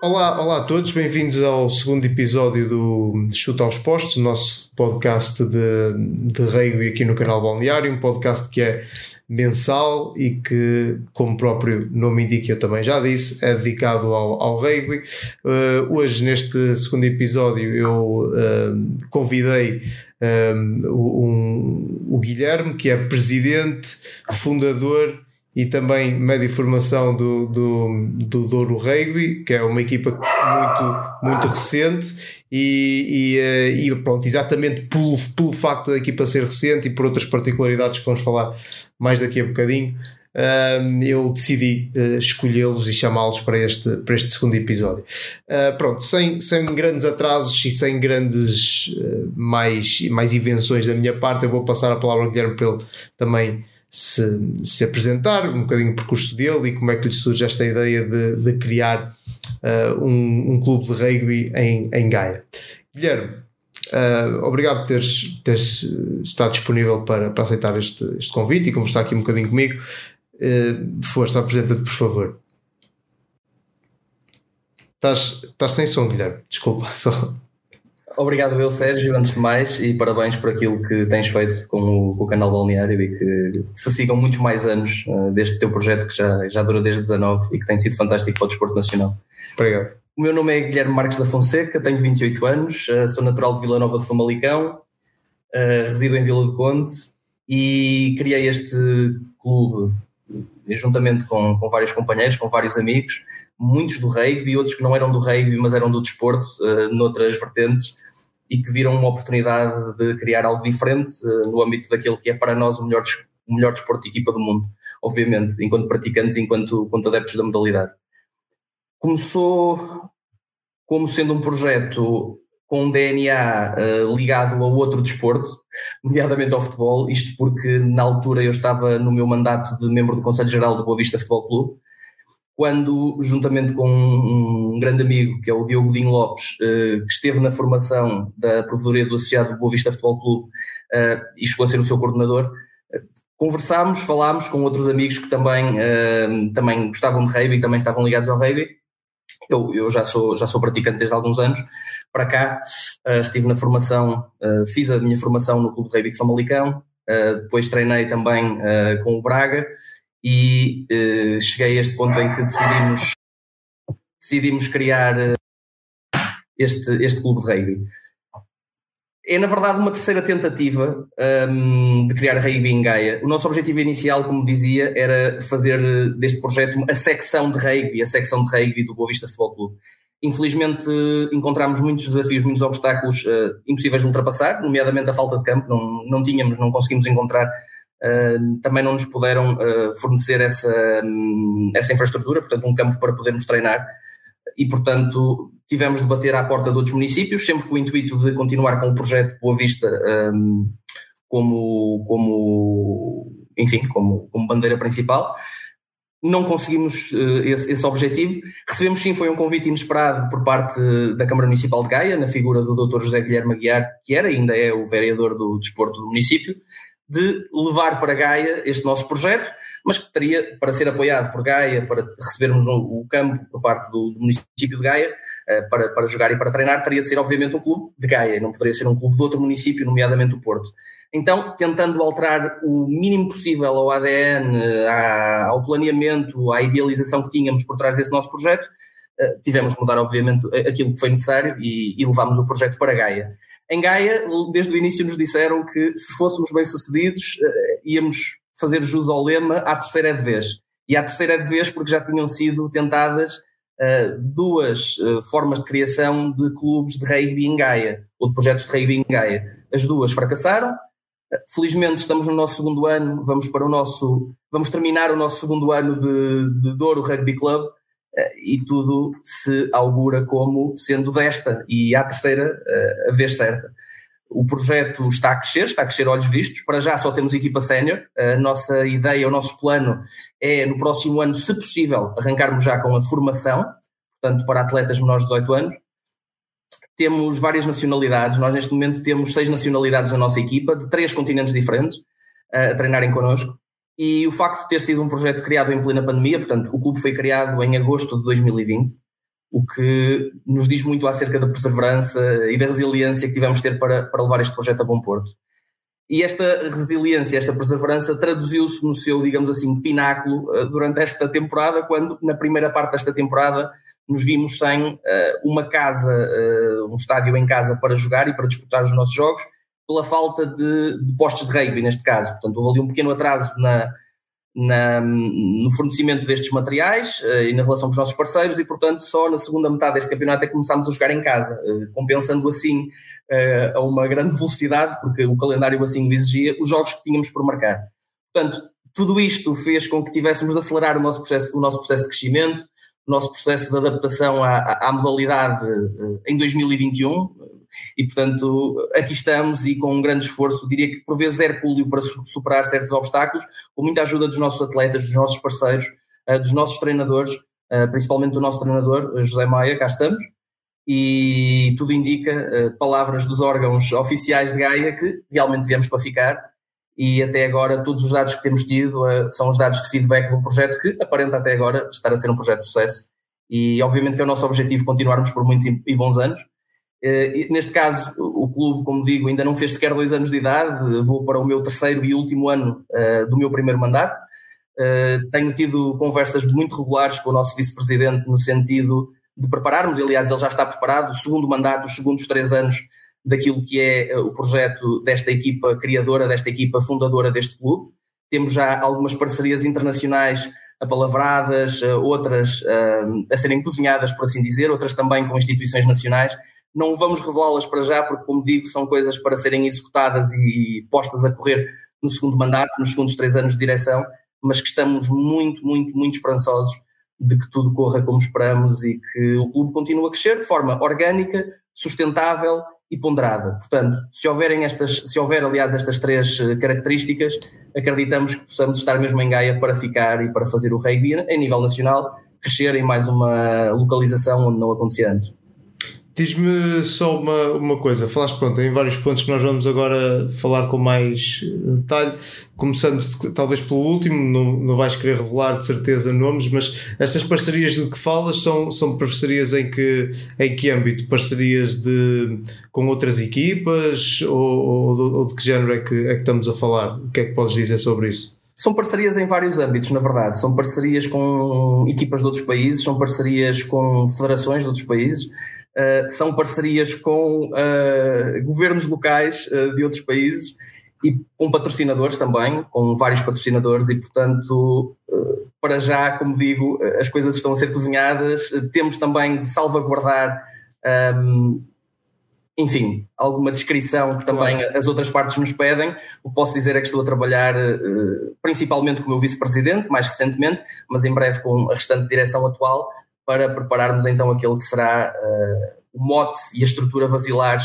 olá, olá a todos, bem-vindos ao segundo episódio do Chuta aos Postos, nosso podcast de, de rugby aqui no canal Balneário, um podcast que é mensal e que, como o próprio nome indica, eu também já disse, é dedicado ao, ao rugby. Uh, hoje, neste segundo episódio, eu uh, convidei um, o Guilherme, que é presidente, fundador e também médio formação do, do, do Douro Rugby, que é uma equipa muito, muito recente e, e, eh, e, pronto, exatamente pelo, pelo facto da equipa ser recente e por outras particularidades que vamos falar mais daqui a bocadinho, eu decidi uh, escolhê-los e chamá-los para este, para este segundo episódio. Uh, pronto, sem, sem grandes atrasos e sem grandes mais, mais invenções da minha parte, eu vou passar a palavra ao Guilherme para ele também se, se apresentar, um bocadinho o percurso dele e como é que lhe surge esta ideia de, de criar uh, um, um, clube de rugby em, em Gaia. Guilherme, uh, obrigado por teres, teres estado disponível para, para aceitar este, este convite e conversar aqui um bocadinho comigo. Uh, força, apresenta-te por favor. Estás, estás sem som, Guilherme, desculpa só. Obrigado eu, Sérgio, antes de mais, e parabéns por aquilo que tens feito com o, com o canal Balneário e que se sigam muitos mais anos uh, deste teu projeto que já, já dura desde 19 e que tem sido fantástico para o desporto nacional. Obrigado. O meu nome é Guilherme Marques da Fonseca, tenho 28 anos, uh, sou natural de Vila Nova de Famalicão, uh, resido em Vila do Conde e criei este clube juntamente com, com vários companheiros, com vários amigos, muitos do rugby, outros que não eram do rugby, mas eram do desporto, uh, noutras vertentes, e que viram uma oportunidade de criar algo diferente uh, no âmbito daquilo que é para nós o melhor, o melhor desporto de equipa do mundo, obviamente, enquanto praticantes, enquanto, enquanto adeptos da modalidade. Começou como sendo um projeto com um DNA uh, ligado a outro desporto, nomeadamente ao futebol, isto porque na altura eu estava no meu mandato de membro do Conselho Geral do Boa Vista Futebol Clube, quando, juntamente com um, grande amigo, que é o Diogo Dinho Lopes, uh, que esteve na formação da Provedoria do Associado do Boa Vista Futebol Clube uh, e chegou a ser o seu coordenador, conversámos, falámos com outros amigos que também, também gostavam de rugby também estavam ligados ao rugby. Eu, eu já, sou, já sou praticante desde alguns anos, para cá, estive na formação, fiz a minha formação no Clube de Rugby de Famalicão, depois treinei também com o Braga e cheguei a este ponto em que decidimos, decidimos criar este, este clube de rugby. É, na verdade, uma terceira tentativa um, de criar rugby em Gaia. O nosso objetivo inicial, como dizia, era fazer deste projeto a secção de rugby, a secção de rugby do Boa Vista Futebol Clube. Infelizmente encontramos muitos desafios, muitos obstáculos uh, impossíveis de ultrapassar, nomeadamente a falta de campo, não, não tínhamos, não conseguimos encontrar, também não nos puderam uh, fornecer essa, um, essa infraestrutura, portanto um campo para podermos treinar e portanto tivemos de bater à porta de outros municípios, sempre com o intuito de continuar com o projeto Boa Vista um, como, como, enfim, como, como bandeira principal não conseguimos uh, esse, esse, objetivo. Recebemos sim, foi um convite inesperado por parte da Câmara Municipal de Gaia, na figura do Dr. José Guilherme Aguiar, que era ainda é o vereador do desporto do município, de levar para Gaia este nosso projeto, mas que teria, para ser apoiado por Gaia, para recebermos o, o campo por parte do, do município de Gaia, uh, para, para jogar e para treinar, teria de ser obviamente um clube de Gaia, não poderia ser um clube de outro município, nomeadamente o Porto. Então, tentando alterar o mínimo possível ao ADN, ao planeamento, à idealização que tínhamos por trás desse nosso projeto, eh, tivemos de mudar, obviamente, aquilo que foi necessário e, e levámos o projeto para Gaia. Em Gaia, desde o início, nos disseram que se fôssemos bem-sucedidos, eh, íamos fazer jus ao lema à terceira é de vez. E à terceira é de vez porque já tinham sido tentadas uh, duas uh, formas de criação de clubes de rugby em Gaia, ou de projetos de rugby em Gaia. As duas fracassaram, Felizmente estamos no nosso segundo ano, vamos para o nosso, vamos terminar o nosso segundo ano de, de Douro Rugby Club eh, e tudo se augura como sendo desta e a terceira eh, a vez certa. O projeto está a crescer, está a crescer olhos vistos. Para já só temos equipa sénior. A nossa ideia, o nosso plano é no próximo ano, se possível, arrancarmos já com a formação, portanto, para atletas menores de 18 anos temos várias nacionalidades. Nós, neste momento, temos seis nacionalidades na nossa equipa, de três continentes diferentes, a treinarem connosco. E o facto de ter sido um projeto criado em plena pandemia, portanto, o clube foi criado em agosto de 2020, o que nos diz muito acerca da perseverança e da resiliência que tivemos de ter para, para levar este projeto a bom porto. E esta resiliência, esta perseverança traduziu-se no seu, digamos assim, pináculo eh, durante esta temporada, quando na primeira parte desta temporada nos vimos sem uh, uma casa, uh, um estádio em casa para jogar e para disputar os nossos jogos, pela falta de, de postos de rugby neste caso. Portanto, houve ali um pequeno atraso na, na, no fornecimento destes materiais uh, e na relação com os nossos parceiros e, portanto, só na segunda metade deste campeonato é que começámos a jogar em casa, uh, compensando assim uh, a uma grande velocidade, porque o calendário assim o exigia, os jogos que tínhamos por marcar. Portanto, tudo isto fez com que tivéssemos de acelerar o nosso processo, o nosso processo de crescimento, o nosso processo de adaptação à, à modalidade em 2021, e, portanto, aqui estamos e com um grande esforço, diria que por vezes hercúleo para superar certos obstáculos, com muita ajuda dos nossos atletas, dos nossos parceiros, eh, dos nossos treinadores, eh, principalmente do nosso treinador, eh, José Maia, cá estamos, e tudo indica, palavras dos órgãos oficiais de Gaia, que realmente viemos para ficar, e até agora todos os dados que temos tido são os dados de feedback de um projeto que aparenta até agora estar a ser um projeto de sucesso, e obviamente que é o nosso objetivo continuarmos por muitos e bons anos, neste caso, o clube, como digo, ainda não fez sequer dois anos de idade, vou para o meu terceiro e último ano uh, do meu primeiro mandato. Uh, tenho tido conversas muito regulares com o nosso vice-presidente no sentido de prepararmos, aliás, ele já está preparado, o segundo mandato, os segundos três anos daquilo que é o projeto desta equipa criadora, desta equipa fundadora deste clube. Temos já algumas parcerias internacionais apalavradas, outras a serem cozinhadas, por assim dizer, outras também com instituições nacionais não vamos revelá-las para já, porque, como digo, são coisas para serem executadas e postas a correr no segundo mandato, nos segundos três anos de direção, mas que estamos muito, muito, muito esperançosos de que tudo corra como esperamos e que o clube continue a crescer de forma orgânica, sustentável e ponderada. Portanto, se houverem estas, se houver aliás estas três eh, características, acreditamos que possamos estar mesmo em Gaia para ficar e para fazer o rugby a nível nacional crescer em mais uma localização onde não acontecia antes. Diz-me só uma, uma coisa, falaste pronto, em vários pontos que nós vamos agora falar com mais detalhe, começando talvez pelo último, não, não vais querer revelar de certeza nomes, mas estas parcerias de que falas são, são parcerias em que, em que âmbito? Parcerias de, com outras equipas ou, ou, ou de que género é que, é que estamos a falar? O que é que podes dizer sobre isso? São parcerias em vários âmbitos, na verdade. São parcerias com equipas de outros países, são parcerias com federações de outros países uh, são parcerias com uh, governos locais uh, de outros países e com patrocinadores também, com vários patrocinadores, e portanto, para já, como digo, as coisas estão a ser cozinhadas. Temos também de salvaguardar. Um, enfim, alguma descrição que também claro. as outras partes nos pedem. O que posso dizer é que estou a trabalhar principalmente com o meu vice-presidente, mais recentemente, mas em breve com a restante direção atual, para prepararmos então aquele que será uh, o mote e a estrutura basilares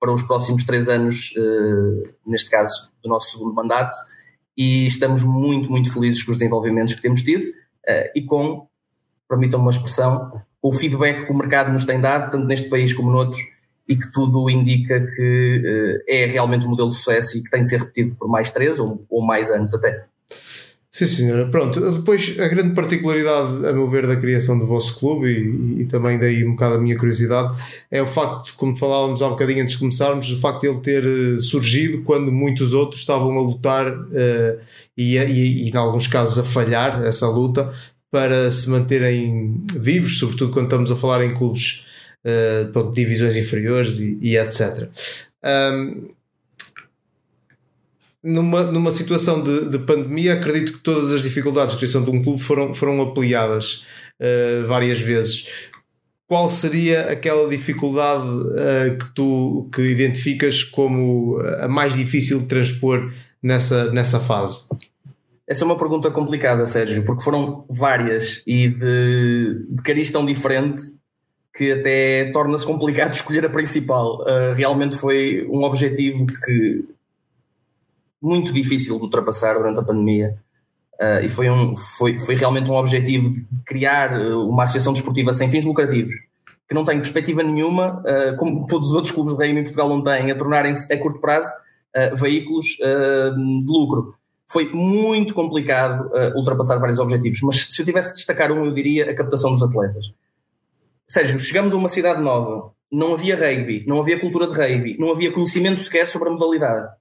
para os próximos três anos, uh, neste caso do nosso segundo mandato, e estamos muito, muito felizes com os desenvolvimentos que temos tido uh, e com, permitam uma expressão, com o feedback que o mercado nos tem dado, tanto neste país como noutros, e que tudo indica que é realmente um modelo de sucesso e que tem de ser repetido por mais três ou, ou mais anos até. Sim, senhora. Pronto, depois a grande particularidade, a meu ver, da criação do vosso clube e, e, também daí um bocado a minha curiosidade é o facto, como falávamos há um bocadinho antes de começarmos, o facto de ele ter eh, surgido quando muitos outros estavam a lutar uh, e, e, e, em alguns casos, a falhar essa luta para se manterem vivos, sobretudo quando estamos a falar em clubes uh, pronto, divisões inferiores e, e etc. Um, numa, numa situação de, de pandemia, acredito que todas as dificuldades de criação de um clube foram, foram ampliadas uh, várias vezes. Qual seria aquela dificuldade uh, que tu que identificas como a mais difícil de transpor nessa, nessa fase? Essa é uma pergunta complicada, Sérgio, porque foram várias e de, de cariz tão diferente que até torna-se complicado escolher a principal. Uh, realmente foi um objetivo que muito difícil de ultrapassar durante a pandemia. Uh, e foi, um, foi, foi realmente um objetivo de criar ah, uma associação desportiva sem fins lucrativos, que não tem perspectiva nenhuma, uh, como todos os outros clubes de rugby em Portugal não têm, a tornarem-se a curto prazo uh, veículos de lucro. Foi muito complicado ultrapassar vários objetivos, mas se eu tivesse de destacar um, eu diria a captação dos atletas. Sérgio, chegamos a uma cidade nova, não havia rugby, não havia cultura de rugby, não havia conhecimento sequer sobre a modalidade.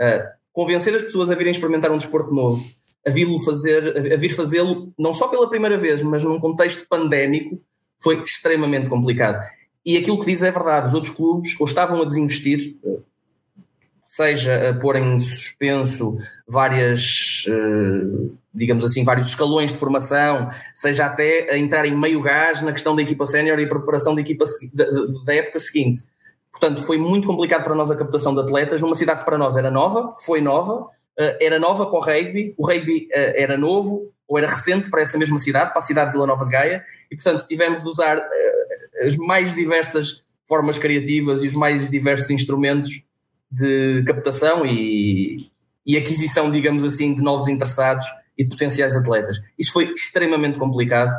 Uh, convencer as pessoas a virem experimentar um desporto novo, a vir fazer, a vir fazê-lo não só pela primeira vez, mas num contexto pandémico, foi extremamente complicado. E aquilo que diz é verdade, os outros clubes ou estavam a desinvestir, seja a pôr em suspenso várias, eh, digamos assim, vários escalões de formação, seja até a entrar em meio gás na questão da equipa sénior e preparação da equipa da época seguinte. Portanto, foi muito complicado para nós a captação de atletas numa cidade que para nós era nova, foi nova, eh, era nova para o rugby, o rugby eh, era novo ou era recente para essa mesma cidade, para a cidade de Vila Nova de Gaia, e portanto tivemos de usar as mais diversas formas criativas e os mais diversos instrumentos de captação e, e aquisição, digamos assim, de novos interessados e de potenciais atletas. Isso foi extremamente complicado,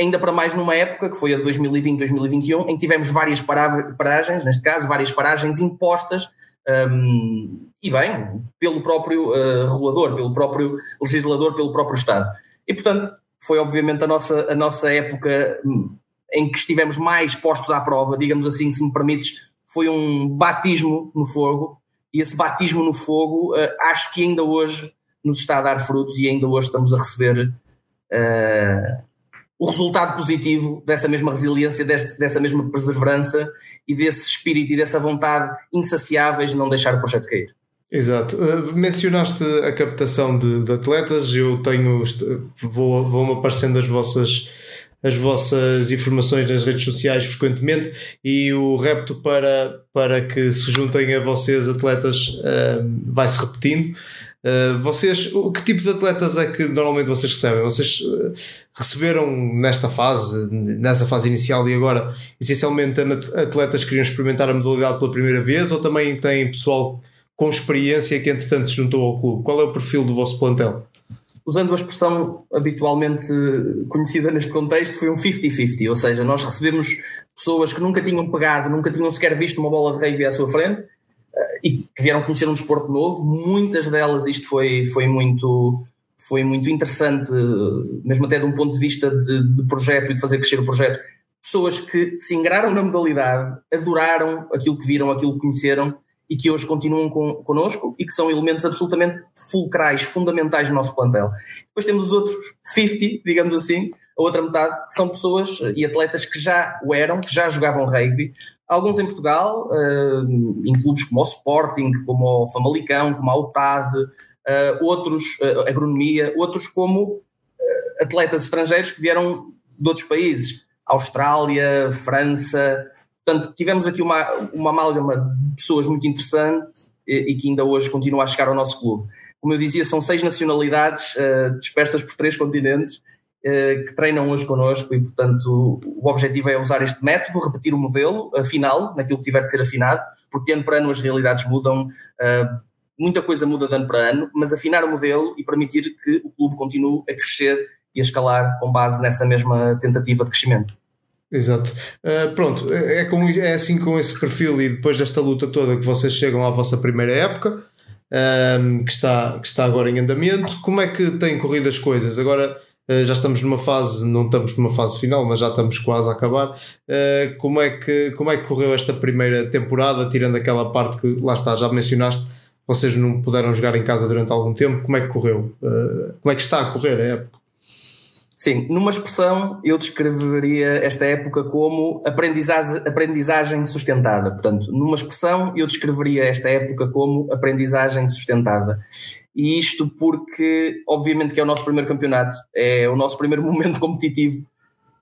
ainda para mais numa época que foi a 2020-2021, em que tivemos várias paragens, neste caso, várias paragens impostas, um, e bem, pelo próprio uh, regulador, pelo próprio legislador, pelo próprio Estado. E, portanto, foi obviamente a nossa, a nossa época hum, em que estivemos mais postos à prova, digamos assim, se me permites, foi um batismo no fogo, e esse batismo no fogo uh, acho que ainda hoje nos está a dar frutos e ainda hoje estamos a receber uh, o resultado positivo dessa mesma resiliência, dessa mesma perseverança e desse espírito e dessa vontade insaciáveis de não deixar o projeto cair. Exato. Uh, mencionaste a captação de, de, atletas, eu tenho vou, vão aparecendo as vossas as vossas informações nas redes sociais frequentemente e o repto para, para que se juntem a vocês atletas uh, vai se repetindo. Uh, vocês, o que tipo de atletas é que normalmente vocês recebem? Vocês uh, receberam nesta fase, nessa fase inicial e agora, essencialmente atletas que queriam experimentar a modalidade pela primeira vez ou também tem pessoal com experiência que entretanto se juntou ao clube? Qual é o perfil do vosso plantel? usando a expressão habitualmente conhecida neste contexto, foi um 50-50, ou seja, nós recebemos pessoas que nunca tinham pegado, nunca tinham sequer visto uma bola de rugby à sua frente eh, e que vieram conhecer um desporto novo. Muitas delas, isto foi, foi, muito, foi muito interessante, mesmo até de um ponto de vista de, de projeto e de fazer crescer o projeto. Pessoas que se ingraram na modalidade, adoraram aquilo que viram, aquilo que conheceram e que hoje continuam com, connosco e que são elementos absolutamente fulcrais, fundamentais no nosso plantel. Depois temos os outros 50, digamos assim, a outra metade, que são pessoas e atletas que já o eram, que já jogavam rugby, alguns em Portugal, uh, em clubes como o Sporting, como o Famalicão, como a UTAD, uh, outros, uh, agronomia, outros como atletas estrangeiros que vieram de outros países, Austrália, França, Portanto, tivemos aqui uma, uma amálgama de pessoas muito interessante e, e, que ainda hoje continua a chegar ao nosso clube. Como eu dizia, são seis nacionalidades dispersas por três continentes que treinam hoje connosco e, portanto, o objetivo é usar este método, repetir o modelo, afinal, naquilo que tiver de ser afinado, porque ano para ano as realidades mudam, uh, muita coisa muda de ano para ano, mas afinar o modelo e permitir que o clube continue a crescer e a escalar com base nessa mesma tentativa de crescimento. Exato. Uh, pronto, é, com, é assim com esse perfil e depois desta luta toda que vocês chegam à vossa primeira época, um, que, está, que está agora em andamento. Como é que têm corrido as coisas? Agora já estamos numa fase, não estamos numa fase final, mas já estamos quase a acabar. Uh, como, é que, como é que correu esta primeira temporada, tirando aquela parte que lá está, já mencionaste, vocês não puderam jogar em casa durante algum tempo? Como é que correu? como é que está a correr a época? Sim, numa expressão eu descreveria esta época como aprendizagem, aprendizagem sustentada. Portanto, numa expressão eu descreveria esta época como aprendizagem sustentada. E isto porque, obviamente, que é o nosso primeiro campeonato, é o nosso primeiro momento competitivo.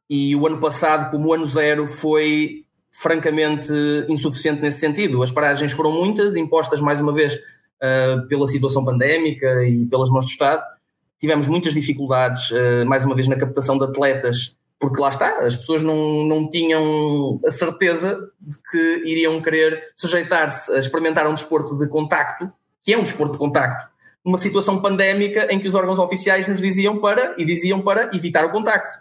E o ano passado, como ano zero, foi francamente insuficiente nesse sentido. As paragens foram muitas, impostas mais uma vez uh, pela situação pandémica e pelas mãos do Estado tivemos muitas dificuldades, uh, mais uma vez, na captação de atletas, porque lá está, as pessoas não, não tinham a certeza de que iriam querer sujeitar-se a experimentar um desporto de contacto, que é um desporto de contacto, numa situação pandémica em que os órgãos oficiais nos diziam para, e diziam para evitar o contacto.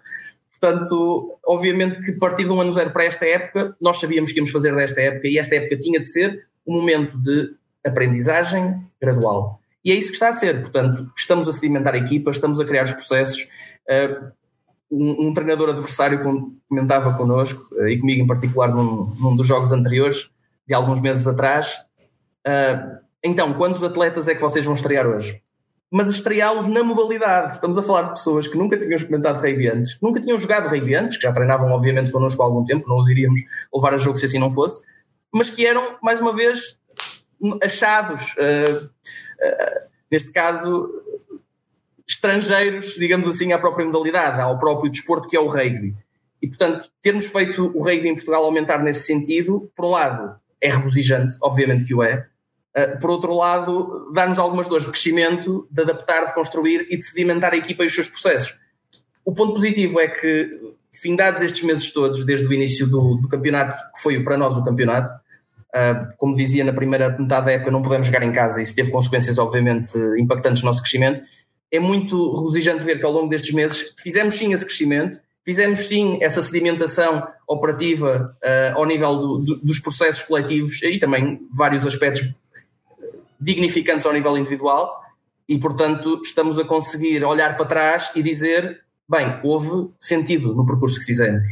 Portanto, obviamente que partir de um ano zero para esta época, nós sabíamos que íamos fazer desta época, e esta época tinha de ser um momento de aprendizagem gradual. E é isso que está a ser. Portanto, estamos a sedimentar a equipa, estamos a criar os processos. Uh, um, um, treinador adversário comentava connosco, uh, e comigo em particular num, num, dos jogos anteriores, de alguns meses atrás. Então, quantos atletas é que vocês vão estrear hoje? Mas estreá-los na modalidade. Estamos a falar de pessoas que nunca tinham experimentado rugby antes, nunca tinham jogado rugby antes, que já treinavam obviamente connosco há algum tempo, não os iríamos levar a jogo se assim não fosse, mas que eram, mais uma vez, achados, uh, uh, neste caso, estrangeiros, digamos assim, à própria modalidade, ao próprio desporto que é o rugby. E, portanto, termos feito o rugby em Portugal aumentar nesse sentido, por um lado, é regozijante, obviamente que o é. Uh, por outro lado, dá-nos algumas dores de crescimento, de adaptar, de construir e de sedimentar a equipa e os seus processos. O ponto positivo é que, findados estes meses todos, desde o início do, do campeonato, que foi para nós o campeonato, uh, como dizia na primeira metade da época, não podemos jogar em casa, e isso teve consequências, obviamente, impactantes no nosso crescimento é muito regozijante ver que ao longo destes meses fizemos sim esse crescimento, fizemos sim essa sedimentação operativa uh, ao nível do, do, dos processos coletivos e também vários aspectos dignificantes ao nível individual e, portanto, estamos a conseguir olhar para trás e dizer, bem, houve sentido no percurso que fizemos.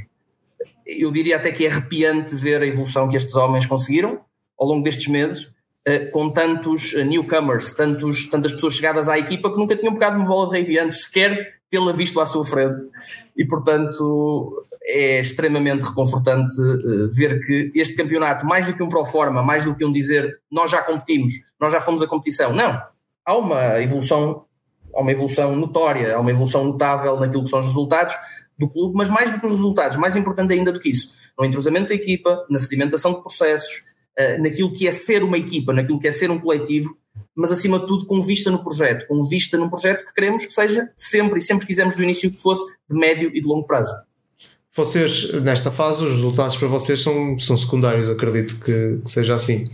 Eu diria até que é arrepiante ver a evolução que estes homens conseguiram ao longo destes meses eh, com tantos eh, newcomers, tantos, tantas pessoas chegadas à equipa que nunca tinham pegado uma bola de rugby antes, sequer tê-la visto à sua frente. E, portanto, é extremamente reconfortante eh, ver que este campeonato, mais do que um pro forma, mais do que um dizer nós já competimos, nós já fomos a competição, não. Há uma evolução, há uma evolução notória, há uma evolução notável naquilo que são os resultados do clube, mas mais do que os resultados, mais importante ainda do que isso, no entrosamento da equipa, na sedimentação de processos, eh, naquilo que é ser uma equipa, naquilo que é ser um coletivo, mas acima de tudo com vista no projeto, com vista num projeto que queremos que seja sempre e sempre quisemos do início que fosse de médio e de longo prazo. Vocês, nesta fase, os resultados para vocês são, são secundários, acredito que, que seja assim.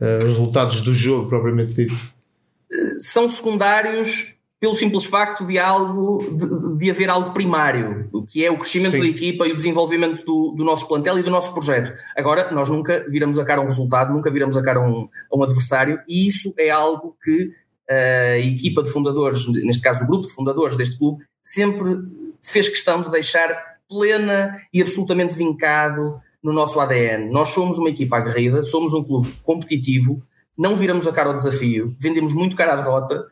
Uh, os resultados do jogo, propriamente dito. São secundários pelo simples facto de algo de, de haver algo primário, que é o crescimento Sim. da equipa e o desenvolvimento do, do, nosso plantel e do nosso projeto. Agora, nós nunca viramos a cara um resultado, nunca viramos a cara um, a um adversário, e isso é algo que a equipa de fundadores, neste caso o grupo de fundadores deste clube, sempre fez questão de deixar plena e absolutamente vincado no nosso ADN. Nós somos uma equipa aguerrida, somos um clube competitivo, não viramos a cara ao desafio, vendemos muito cara à derrota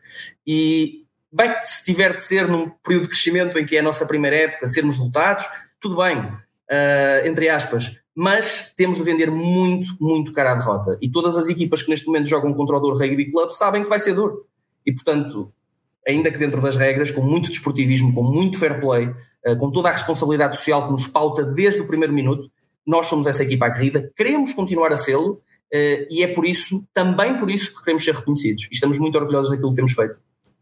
e Bem, se tiver de ser num período de crescimento em que é a nossa primeira época, sermos derrotados, tudo bem, uh, entre aspas, mas temos de vender muito, muito cara à derrota. E todas as equipas que neste momento jogam contra o Douro Rugby Club sabem que vai ser duro. E portanto, ainda que dentro das regras, com muito desportivismo, com muito fair play, com toda a responsabilidade social que nos pauta desde o primeiro minuto, nós somos essa equipa aguerrida, queremos continuar a sê-lo uh, e é por isso, também por isso, que queremos ser reconhecidos. E estamos muito orgulhosos daquilo que temos feito.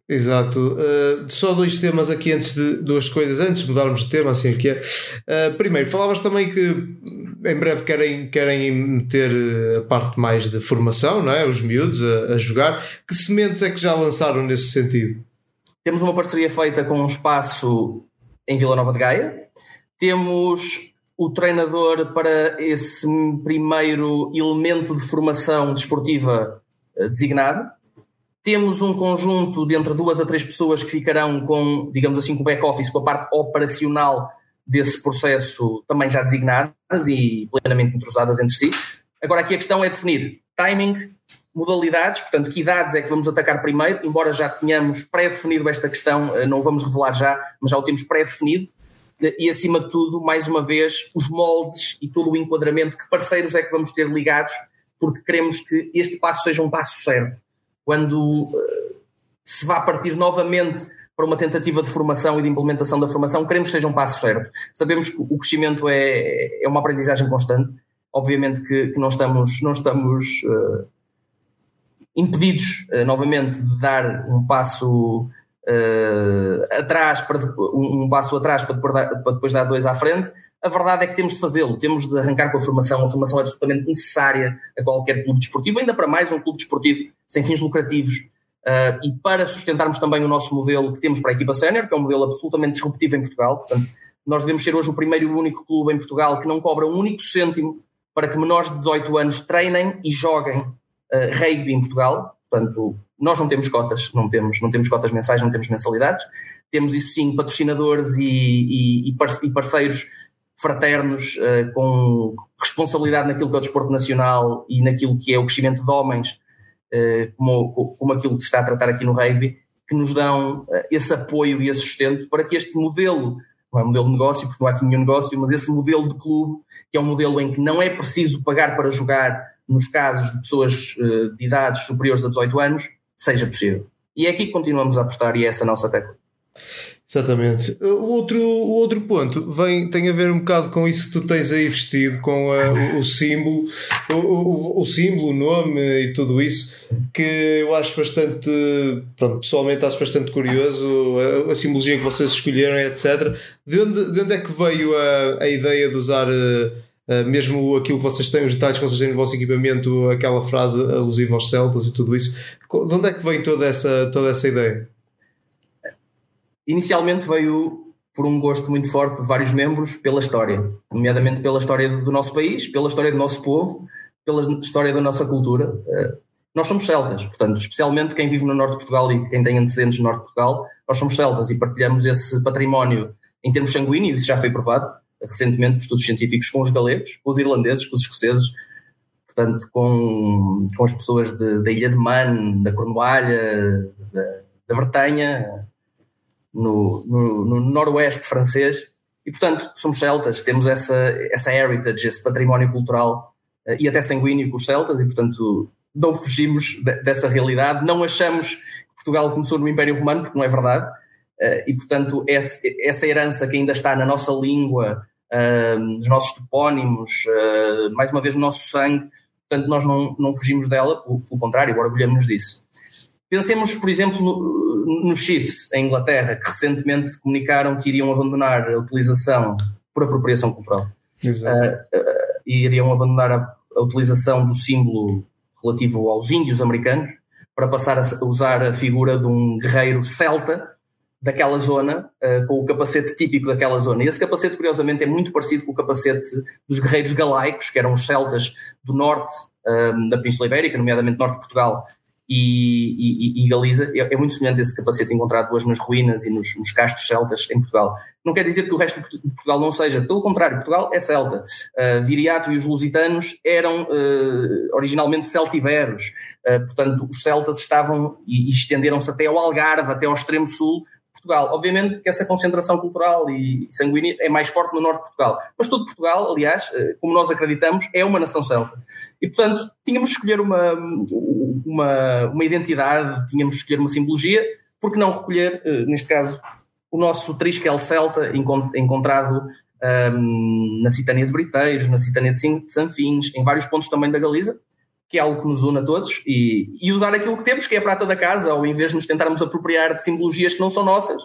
Exato. Uh, só dois temas aqui antes de duas coisas, antes de mudarmos de tema, assim que é. Uh, primeiro, falavas também que em breve querem, querem meter a parte mais de formação, não é? Os miúdos a, a jogar. Que sementes é que já lançaram nesse sentido? Temos uma parceria feita com um espaço em Vila Nova de Gaia. Temos o treinador para esse primeiro elemento de formação desportiva eh, designado temos um conjunto de entre duas a três pessoas que ficarão com, digamos assim, com o back-office, com a parte operacional desse processo também já designadas e plenamente entrosadas entre si. Agora aqui a questão é definir timing, modalidades, portanto, que idades é que vamos atacar primeiro, embora já tenhamos pré-definido esta questão, eh, não vamos revelar já, mas já o temos pré-definido, e acima de tudo, mais uma vez, os moldes e todo o enquadramento, que parceiros é que vamos ter ligados, porque queremos que este passo seja um passo certo quando uh, se vá partir novamente para uma tentativa de formação e de implementação da formação, queremos que seja um passo certo. Sabemos que o crescimento é, é uma aprendizagem constante. Obviamente que, que não estamos, não estamos uh, impedidos uh, novamente de dar um passo atrás para um, um, passo atrás para depois, dar, para depois dar dois à frente. A verdade é que temos de fazê-lo, temos de arrancar com a formação. A formação é absolutamente necessária a qualquer clube desportivo, ainda para mais um clube desportivo sem fins lucrativos. Uh, e para sustentarmos também o nosso modelo que temos para a equipa sénior, que é um modelo absolutamente disruptivo em Portugal, portanto, nós devemos ser hoje o primeiro e único clube em Portugal que não cobra um único cêntimo para que menores de 18 anos treinem e joguem uh, rugby em Portugal. Portanto, nós não temos cotas, não temos, não temos cotas mensais, não temos mensalidades, temos isso sim patrocinadores e, e, e parceiros fraternos uh, com responsabilidade naquilo que é o desporto nacional e naquilo que é o crescimento de homens, uh, como, como aquilo que se está a tratar aqui no rugby, que nos dão uh, esse apoio e esse sustento para que este modelo, não é modelo de negócio, porque não há aqui nenhum negócio, mas esse modelo de clube, que é um modelo em que não é preciso pagar para jogar nos casos de pessoas de idades superiores a 18 anos, seja possível. E é aqui que continuamos a apostar e é essa a nossa tecla. Exatamente. O outro, o outro ponto vem, tem a ver um bocado com isso que tu tens aí vestido, com a, o, o, símbolo, o, o, o, símbolo, o nome e tudo isso, que eu acho bastante, pronto, pessoalmente acho bastante curioso, a, a simbologia que vocês escolheram, etc. De onde, de onde é que veio a, a ideia de usar uh, mesmo aquilo que vocês têm, os detalhes que vocês têm no vosso equipamento, aquela frase alusiva aos celtas e tudo isso? De onde é que vem toda essa, toda essa ideia? Inicialmente veio por um gosto muito forte de vários membros pela história, nomeadamente pela história do nosso país, pela história do nosso povo, pela história da nossa cultura. Eh, nós somos celtas, portanto, especialmente quem vive no norte de Portugal e quem tem antecedentes no norte de Portugal, nós somos celtas e partilhamos esse património em termos sanguíneos, isso já foi provado recentemente por estudos científicos com os galegos, com os irlandeses, com os escoceses, portanto, com, com as pessoas de, da Ilha de Man, da Cornualha, da, da Bretanha, no, no, no noroeste francês, e portanto somos celtas, temos essa, essa heritage, esse património cultural uh, e até sanguíneo com os celtas, e portanto não fugimos de, dessa realidade, não achamos que Portugal começou no Império Romano, porque não é verdade, e portanto essa, herança que ainda está na nossa língua, uh, nos nossos topónimos, mais uma vez no nosso sangue, portanto nós não, não fugimos dela, pelo, pelo contrário, orgulhamos-nos disso. Pensemos, por exemplo, nos Chiefs, em Inglaterra, que recentemente comunicaram que iriam abandonar a utilização por apropriação cultural. Exato. Uh, uh, e iriam abandonar a, a, utilização do símbolo relativo aos índios americanos para passar a usar a figura de um guerreiro celta daquela zona, uh, com o capacete típico daquela zona. E esse capacete, curiosamente, é muito parecido com o capacete dos guerreiros galaicos, que eram os celtas do norte da Península Ibérica, nomeadamente norte de Portugal, e, e, e Galiza é, é, muito semelhante esse capacete encontrado hoje nas ruínas e nos, nos castros celtas em Portugal. Não quer dizer que o resto de Portugal não seja, pelo contrário, Portugal é celta. Uh, Viriato e os lusitanos eram uh, originalmente celtiberos, uh, portanto, os celtas estavam e, e estenderam-se até ao Algarve, até ao extremo sul, Portugal. Obviamente que essa concentração cultural e sanguínea é mais forte no norte de Portugal. Mas todo Portugal, aliás, eh, como nós acreditamos, é uma nação celta. E, portanto, tínhamos de escolher uma, uma, uma identidade, tínhamos de escolher uma simbologia, porque não recolher, eh, neste caso, o nosso triskel celta encontrado um, na Citânia de Briteiros, na Citânia de Sanfins, em vários pontos também da Galiza, que é algo que nos une a todos, e, e usar aquilo que temos, que é a prata da casa, em vez de nos tentarmos apropriar de simbologias que não são nossas,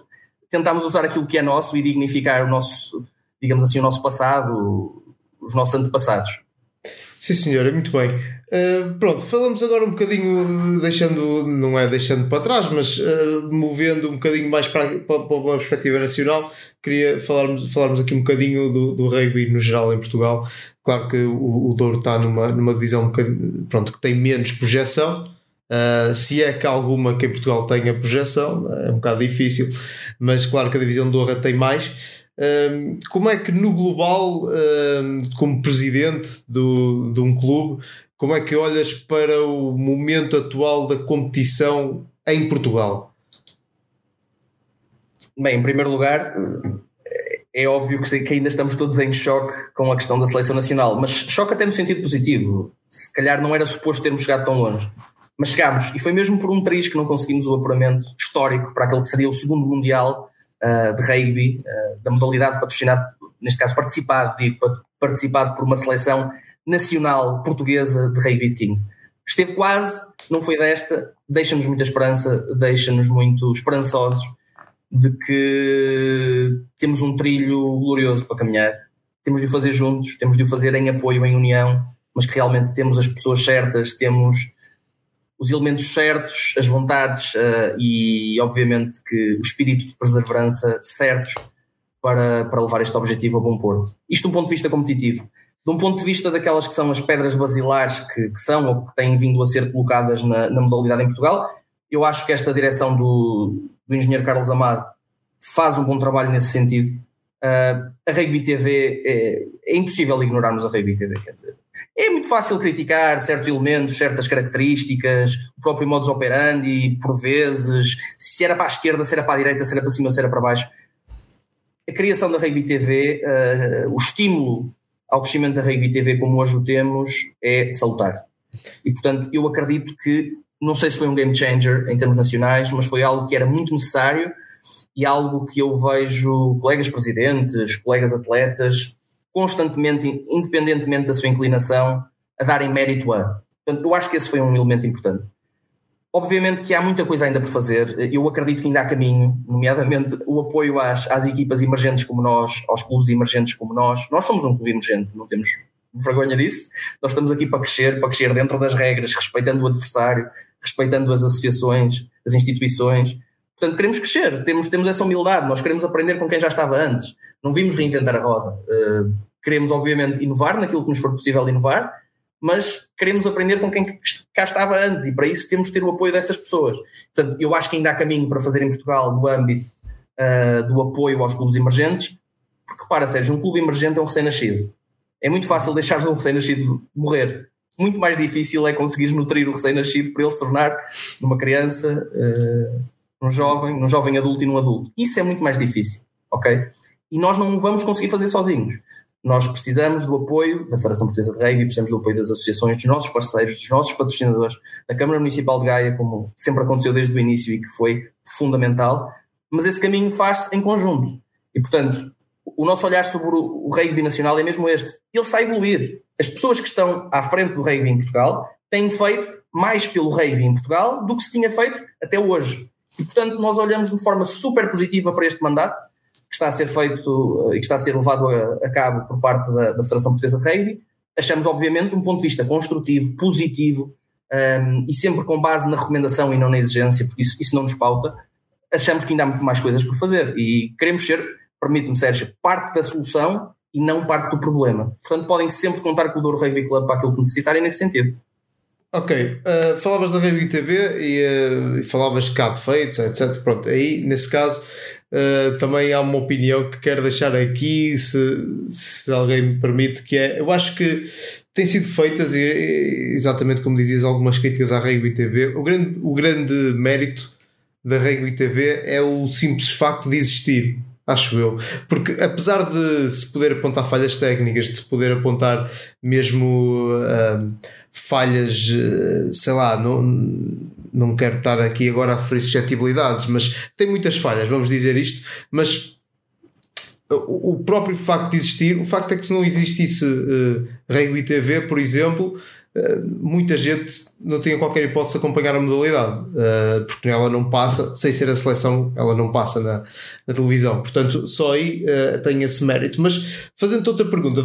tentarmos usar aquilo que é nosso e dignificar o nosso, digamos assim, o nosso passado, os nossos antepassados. Sim, senhor, é muito bem. Uh, pronto, falamos agora um bocadinho, deixando, não é deixando para trás, mas uh, movendo um bocadinho mais para, para, para perspectiva nacional. Queria falarmos, falarmos aqui um bocadinho do, do rugby no geral em Portugal. Claro que o, o Douro está numa, numa divisão um pronto, que tem menos projeção. Uh, se é que alguma que em Portugal tenha projeção, é um bocado difícil, mas claro que a divisão de Douro tem mais. Um, como é que no global, um, como presidente do, de um clube, como é que olhas para o momento atual da competição em Portugal? Bem, em primeiro lugar, é óbvio que ainda estamos todos em choque com a questão da seleção nacional, mas choque até no sentido positivo. Se calhar não era suposto termos chegado tão longe. Mas chegámos, e foi mesmo por um triz que não conseguimos o apuramento histórico para aquele que seria o segundo Mundial uh, de rugby, uh, da modalidade patrocinado, neste caso participado, digo, participado por uma seleção nacional portuguesa de rugby de 15. Esteve quase, não foi desta, deixa-nos muita esperança, deixa-nos muito esperançosos de que temos um trilho glorioso para caminhar. Temos de o fazer juntos, temos de o fazer em apoio, em união, mas que realmente temos as pessoas certas, temos os elementos certos, as vontades uh, e, obviamente, que o espírito de perseverança certos para, para levar este objetivo a bom porto. Isto de um ponto de vista competitivo. De um ponto de vista daquelas que são as pedras basilares que, que são ou que têm vindo a ser colocadas na, na modalidade em Portugal, Eu acho que esta direção do, do engenheiro Carlos Amado faz um bom trabalho nesse sentido. Uh, a Rugby TV é, é, impossível ignorarmos a Rugby TV, quer dizer, é muito fácil criticar certos elementos, certas características, o próprio modus operandi, por vezes, se era para a esquerda, se era para a direita, se era para cima, se era para baixo. A criação da Rugby TV, uh, o estímulo ao crescimento da Rugby TV como hoje o temos é salutar. E portanto, eu acredito que, não sei se foi um game changer em termos nacionais, mas foi algo que era muito necessário e algo que eu vejo colegas presidentes, colegas atletas, constantemente, independentemente da sua inclinação, a darem mérito a. Portanto, eu acho que esse foi um elemento importante. Obviamente que há muita coisa ainda por fazer. Eu acredito que ainda há caminho, nomeadamente o apoio às, às equipas emergentes como nós, aos clubes emergentes como nós. Nós somos um clube emergente, não temos vergonha disso. Nós estamos aqui para crescer, para crescer dentro das regras, respeitando o adversário, respeitando as associações, as instituições. Portanto, queremos crescer, temos, temos essa humildade, nós queremos aprender com quem já estava antes, não vimos reinventar a roda. Uh, queremos, obviamente, inovar naquilo que nos for possível inovar, mas queremos aprender com quem cá estava antes e para isso temos de ter o apoio dessas pessoas. Portanto, eu acho que ainda há caminho para fazer em Portugal no âmbito uh, do apoio aos clubes emergentes, porque para Sérgio, um clube emergente é um recém-nascido. É muito fácil deixar um recém-nascido morrer. Muito mais difícil é conseguir nutrir o recém-nascido para ele se tornar numa criança, uh, num jovem, num jovem adulto e num adulto. Isso é muito mais difícil, ok? E nós não vamos conseguir fazer sozinhos. Nós precisamos do apoio da Federação Portuguesa de Rugby, precisamos do apoio das associações, dos nossos parceiros, dos nossos patrocinadores, da Câmara Municipal de Gaia, como sempre aconteceu desde o início e que foi fundamental, mas esse caminho faz-se em conjunto. E, portanto, o nosso olhar sobre o rugby nacional é mesmo este. Ele está a evoluir. As pessoas que estão à frente do rugby em Portugal têm feito mais pelo rugby em Portugal do que se tinha feito até hoje. E, portanto, nós olhamos de forma super positiva para este mandato que está a ser feito e que está a ser levado a, a cabo por parte da, da, Federação Portuguesa de Rugby. Achamos, obviamente, um ponto de vista construtivo, positivo um, e sempre com base na recomendação e não na exigência, porque isso, isso não nos pauta. Achamos que ainda há muito mais coisas por fazer e queremos ser, permite-me, Sérgio, parte da solução e não parte do problema. Portanto, podem sempre contar com o Douro Rugby Club para aquilo que necessitarem nesse sentido. Ok, uh, falavas da Rugby TV e, uh, falavas de Cabo Feitos, etc. Pronto, aí nesse caso uh, também há uma opinião que quero deixar aqui, se, se alguém me permite, que é, eu acho que têm sido feitas, e, exatamente como dizias, algumas críticas à Rugby TV. O grande, o grande mérito da Rugby TV é o simples facto de existir acho eu. Porque apesar de se poder apontar falhas técnicas, de se poder apontar mesmo uh, falhas, uh, sei lá, não, não quero estar aqui agora a referir suscetibilidades, mas tem muitas falhas, vamos dizer isto, mas o próprio facto de existir, o facto é que se não existisse uh, Rugby TV, por exemplo, muita gente não tinha qualquer hipótese de acompanhar a modalidade, uh, porque ela não passa, sem ser a seleção, ela não passa na, na televisão. Portanto, só aí uh, tem esse mérito. Mas fazendo outra pergunta,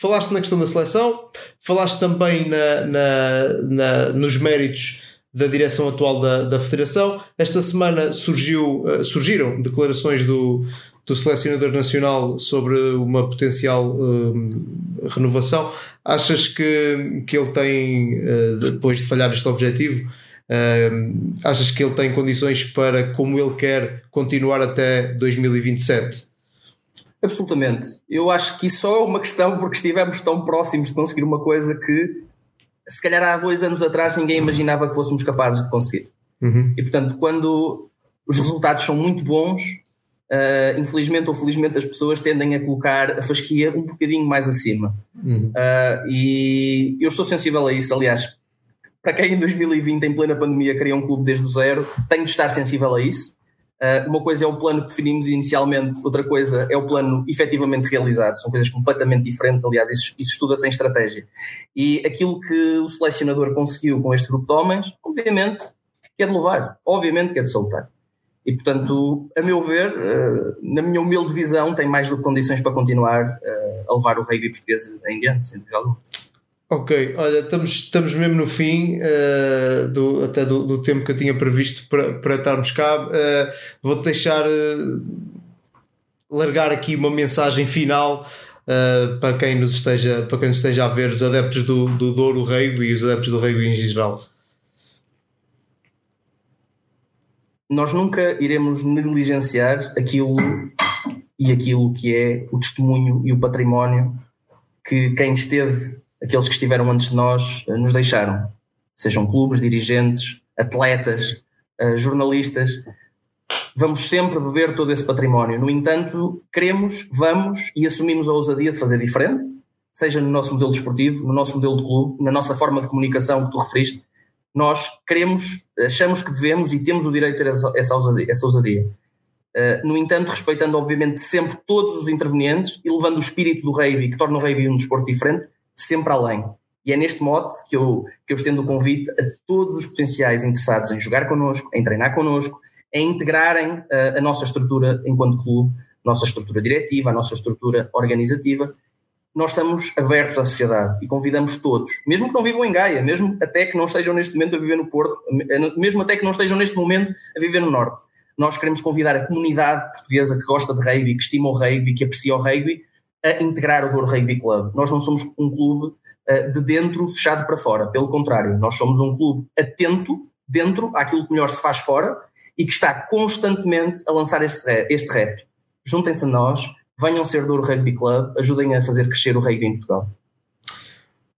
falaste na questão da seleção, falaste também na, na, na nos méritos da direção atual da, da Federação. Esta semana surgiu, surgiram declarações do, do selecionador nacional sobre uma potencial renovação. Achas que, que ele tem, uh, depois de falhar este objetivo, achas que ele tem condições para, como ele quer, continuar até 2027? Absolutamente. Eu acho que isso só é uma questão porque estivemos tão próximos de conseguir uma coisa que, se calhar há dois anos atrás, ninguém imaginava que fôssemos capazes de conseguir. Uhum. E portanto, quando os resultados são muito bons, Uh, infelizmente ou felizmente as pessoas tendem a colocar a fasquia um bocadinho mais acima. Uhum. Uh, e eu estou sensível a isso, aliás, para quem em 2020, em plena pandemia, cria um clube desde o zero, tenho de estar sensível a isso. Uh, uma coisa é o plano que definimos inicialmente, outra coisa é o plano efetivamente realizado. São coisas completamente diferentes, aliás, isso, isso estuda-se em estratégia. E aquilo que o selecionador conseguiu com este grupo de homens, obviamente, que é de louvar, obviamente que é de soltar. E, portanto, a meu ver, eh, na minha humilde visão, tem mais do que condições para continuar eh, a levar o rugby português em diante, sem dúvida alguma. Ok, olha, estamos, estamos mesmo no fim uh, do, até do, do, tempo que eu tinha previsto para, para estarmos cá. Uh, Vou-te deixar uh, largar aqui uma mensagem final para, quem nos esteja, para quem nos esteja a ver, os adeptos do, do Douro Rugby e os adeptos do rugby em geral. nós nunca iremos negligenciar aquilo e aquilo que é o testemunho e o património que quem esteve, aqueles que estiveram antes de nós, nos deixaram. Sejam clubes, dirigentes, atletas, eh, jornalistas. Vamos sempre beber todo esse património. No entanto, queremos, vamos e assumimos a ousadia de fazer diferente, seja no nosso modelo desportivo, no nosso modelo de clube, na nossa forma de comunicação que tu referiste. Nós queremos, achamos que devemos e temos o direito a ter essa ousadia. Essa ousadia. Uh, no entanto, respeitando obviamente sempre todos os intervenientes e levando o espírito do rugby, que torna o rugby um desporto diferente, sempre além. E é neste mote que eu, que eu estendo o convite a todos os potenciais interessados em jogar connosco, em treinar connosco, em integrarem a, eh, a nossa estrutura enquanto clube, nossa estrutura diretiva, a nossa estrutura organizativa. Nós estamos abertos à sociedade e convidamos todos, mesmo que não vivam em Gaia, mesmo até que não estejam neste momento a viver no Porto, mesmo até que não estejam neste momento a viver no Norte. Nós queremos convidar a comunidade portuguesa que gosta de rugby, que estima o rugby, que aprecia o rugby, a integrar o Douro Rugby Club. Nós não somos um clube eh, de dentro fechado para fora. Pelo contrário, nós somos um clube atento dentro àquilo que melhor se faz fora e que está constantemente a lançar este, este repto. Juntem-se a nós, venham ser do Rugby Club, ajudem a fazer crescer o rugby em Portugal.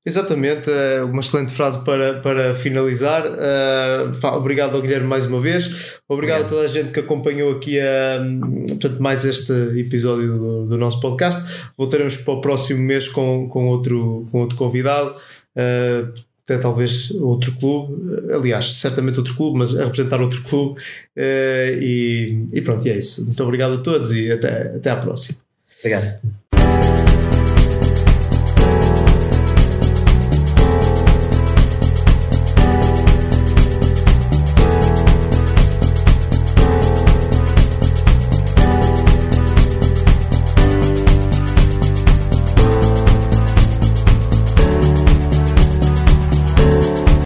Exatamente, é uma excelente frase para, para finalizar. Uh, pá, obrigado ao Guilherme mais uma vez. Obrigado, a toda a gente que acompanhou aqui a, portanto, mais este episódio do, do, nosso podcast. Voltaremos para o próximo mês com, com, outro, com outro convidado. Uh, até talvez outro clube, aliás, certamente outro clube, mas a representar outro clube. Uh, e, e pronto, é isso. Muito obrigado a todos e até, até à próxima. Obrigado.